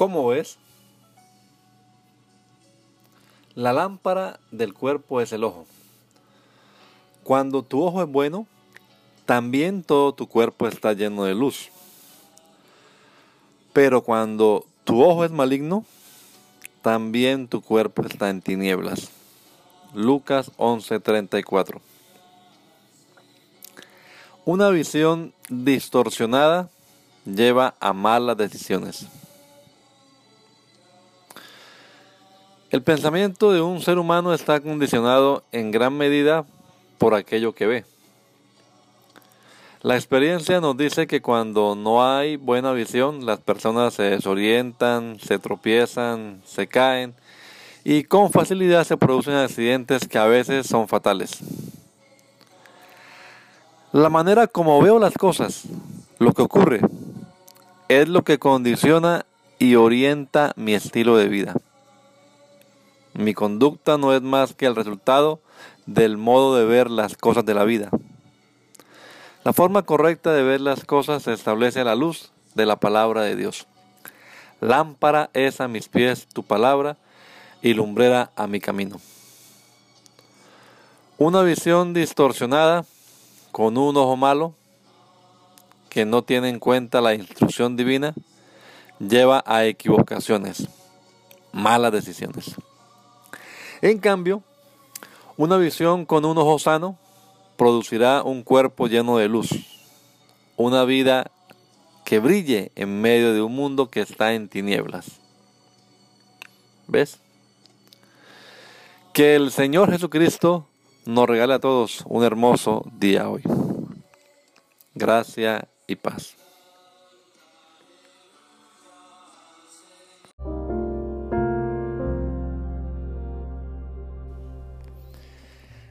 ¿Cómo es? La lámpara del cuerpo es el ojo. Cuando tu ojo es bueno, también todo tu cuerpo está lleno de luz. Pero cuando tu ojo es maligno, también tu cuerpo está en tinieblas. Lucas 11:34. Una visión distorsionada lleva a malas decisiones. El pensamiento de un ser humano está condicionado en gran medida por aquello que ve. La experiencia nos dice que cuando no hay buena visión, las personas se desorientan, se tropiezan, se caen y con facilidad se producen accidentes que a veces son fatales. La manera como veo las cosas, lo que ocurre, es lo que condiciona y orienta mi estilo de vida. Mi conducta no es más que el resultado del modo de ver las cosas de la vida. La forma correcta de ver las cosas se establece a la luz de la palabra de Dios. Lámpara es a mis pies tu palabra y lumbrera a mi camino. Una visión distorsionada con un ojo malo que no tiene en cuenta la instrucción divina lleva a equivocaciones, malas decisiones. En cambio, una visión con un ojo sano producirá un cuerpo lleno de luz, una vida que brille en medio de un mundo que está en tinieblas. ¿Ves? Que el Señor Jesucristo nos regale a todos un hermoso día hoy. Gracia y paz.